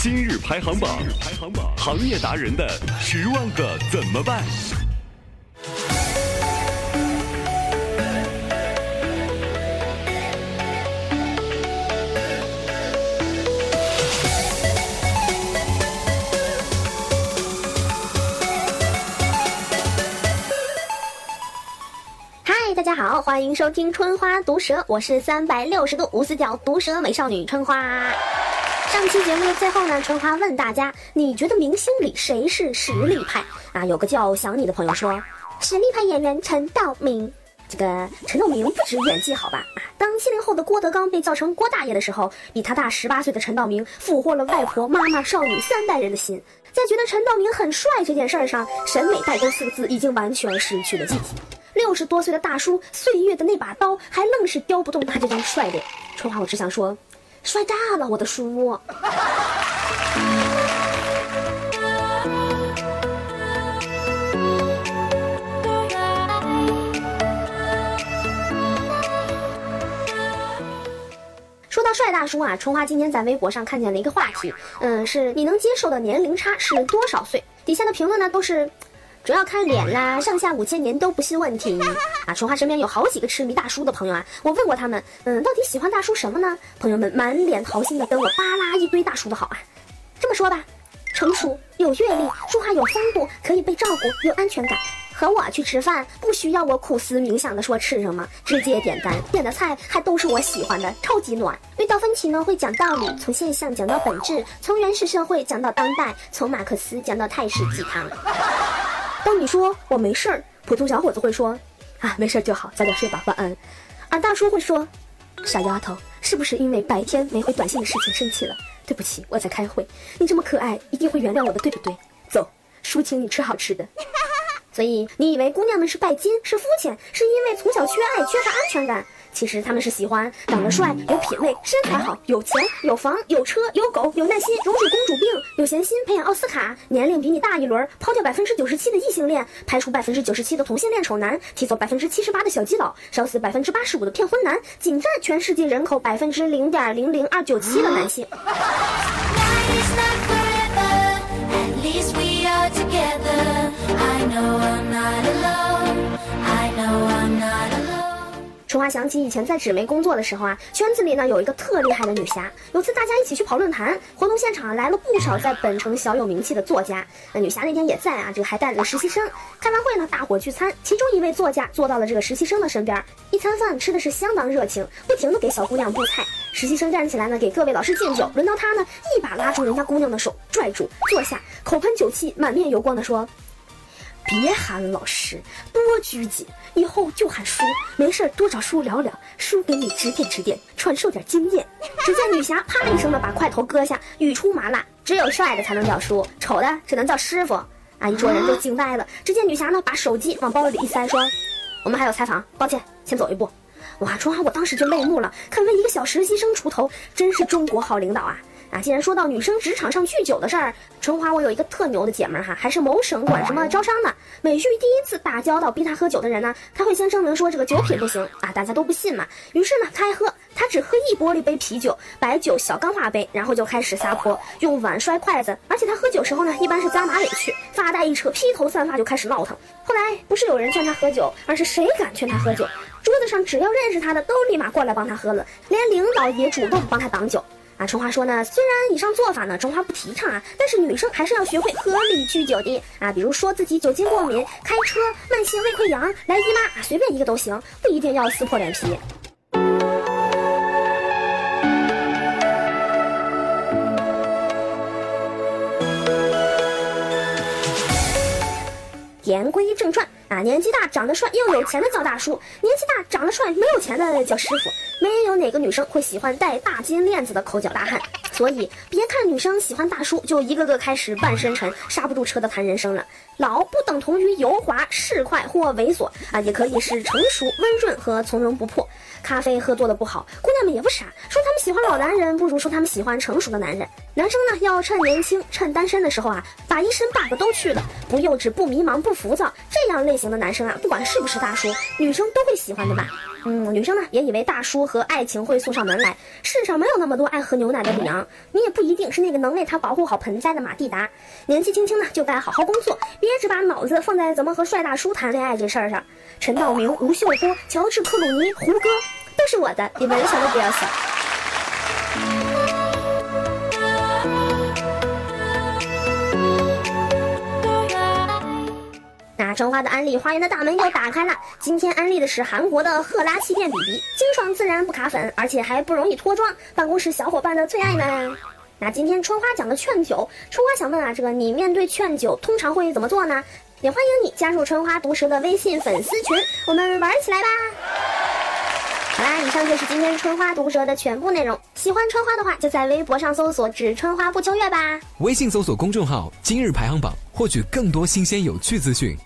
今日排行榜，排行榜，行业达人的十万个怎么办？嗨，大家好，欢迎收听《春花毒舌》，我是三百六十度无死角毒舌美少女春花。上期节目的最后呢，春花问大家，你觉得明星里谁是实力派啊？有个叫想你的朋友说，实力派演员陈道明。这个陈道明不止演技好吧？啊，当七零后的郭德纲被叫成郭大爷的时候，比他大十八岁的陈道明俘获了外婆、妈妈、少女三代人的心。在觉得陈道明很帅这件事儿上，审美代沟四个字已经完全失去了记忆。六十多岁的大叔，岁月的那把刀还愣是雕不动他这张帅脸。春花，我只想说，帅炸了，我的叔。说到帅大叔啊，春花今天在微博上看见了一个话题，嗯，是你能接受的年龄差是多少岁？底下的评论呢都是。主要看脸啦，上下五千年都不是问题 啊！春花身边有好几个痴迷大叔的朋友啊，我问过他们，嗯，到底喜欢大叔什么呢？朋友们满脸桃心的跟我扒拉一堆大叔的好啊。这么说吧，成熟有阅历，说话有风度，可以被照顾，有安全感。和我去吃饭，不需要我苦思冥想的说吃什么，直接点单，点的菜还都是我喜欢的，超级暖。遇到分歧呢，会讲道理，从现象讲到本质，从原始社会讲到当代，从马克思讲到泰式鸡汤。当你说我没事儿，普通小伙子会说，啊，没事就好，早点睡吧，晚安。俺大叔会说，傻丫头，是不是因为白天没回短信的事情生气了？对不起，我在开会。你这么可爱，一定会原谅我的，对不对？走，叔请你吃好吃的。所以你以为姑娘们是拜金，是肤浅，是因为从小缺爱，缺乏安全感。其实他们是喜欢长得帅、有品位、身材好、有钱、有房、有车、有狗、有耐心、容止公主病、有闲心、培养奥斯卡、年龄比你大一轮、抛掉百分之九十七的异性恋、排除百分之九十七的同性恋丑男、提走百分之七十八的小基佬、烧死百分之八十五的骗婚男、仅占全世界人口百分之零点零零二九七的男性。春花想起以前在纸媒工作的时候啊，圈子里呢有一个特厉害的女侠。有次大家一起去跑论坛，活动现场来了不少在本城小有名气的作家。那女侠那天也在啊，这个还带了个实习生。开完会呢，大伙聚餐，其中一位作家坐到了这个实习生的身边，一餐饭吃的是相当热情，不停的给小姑娘布菜。实习生站起来呢，给各位老师敬酒。轮到他呢，一把拉住人家姑娘的手，拽住坐下，口喷酒气，满面油光的说。别喊老师，多拘谨。以后就喊叔，没事多找叔聊聊，叔给你指点指点，传授点经验。只见女侠啪一声的把块头割下，语出麻辣：只有帅的才能叫叔，丑的只能叫师傅。啊！一桌人都惊呆了。只见女侠呢，把手机往包里一塞，说：“我们还有采访，抱歉，先走一步。”哇！春花，我当时就泪目了，肯为一个小实习生出头，真是中国好领导啊！啊，既然说到女生职场上酗酒的事儿，春花我有一个特牛的姐们儿哈，还是某省管什么招商的。每遇第一次打交道逼她喝酒的人呢，她会先声明说这个酒品不行啊，大家都不信嘛。于是呢，她还喝，她只喝一玻璃杯啤酒，白酒小钢化杯，然后就开始撒泼，用碗摔筷子。而且她喝酒时候呢，一般是扎马尾去，发带一扯，披头散发就开始闹腾。后来不是有人劝她喝酒，而是谁敢劝她喝酒，桌子上只要认识她的都立马过来帮她喝了，连领导也主动帮她挡酒。啊，春花说呢，虽然以上做法呢，春花不提倡啊，但是女生还是要学会合理酗酒的啊，比如说自己酒精过敏、开车、慢性胃溃疡、来姨妈，随便一个都行，不一定要撕破脸皮。言归正传啊，年纪大、长得帅又有钱的叫大叔，年纪大、长得帅没有钱的叫师傅。没有哪个女生会喜欢戴大金链子的抠脚大汉，所以别看女生喜欢大叔，就一个个开始半深沉、刹不住车的谈人生了。老不等同于油滑、市侩或猥琐啊，也可以是成熟、温润和从容不迫。咖啡喝多了不好，姑娘们也不傻，说他们喜欢老男人，不如说他们喜欢成熟的男人。男生呢，要趁年轻、趁单身的时候啊，把一身 bug 都去了，不幼稚、不迷茫、不浮躁，这样类类型的男生啊，不管是不是大叔，女生都会喜欢的吧。嗯，女生呢也以为大叔和爱情会送上门来。世上没有那么多爱喝牛奶的李阳，你也不一定是那个能为他保护好盆栽的马蒂达。年纪轻轻呢，就该好好工作，别只把脑子放在怎么和帅大叔谈恋爱这事儿上。陈道明、吴秀波、乔治克鲁尼、胡歌，都是我的，你们想都不要想。那春花的安利花园的大门又打开了。今天安利的是韩国的赫拉气垫 BB，清爽自然不卡粉，而且还不容易脱妆，办公室小伙伴的最爱呢。那今天春花讲的劝酒，春花想问啊，这个你面对劝酒通常会怎么做呢？也欢迎你加入春花毒舌的微信粉丝群，我们玩起来吧。好啦，以上就是今天春花毒舌的全部内容。喜欢春花的话，就在微博上搜索“指春花不秋月”吧。微信搜索公众号“今日排行榜”，获取更多新鲜有趣资讯。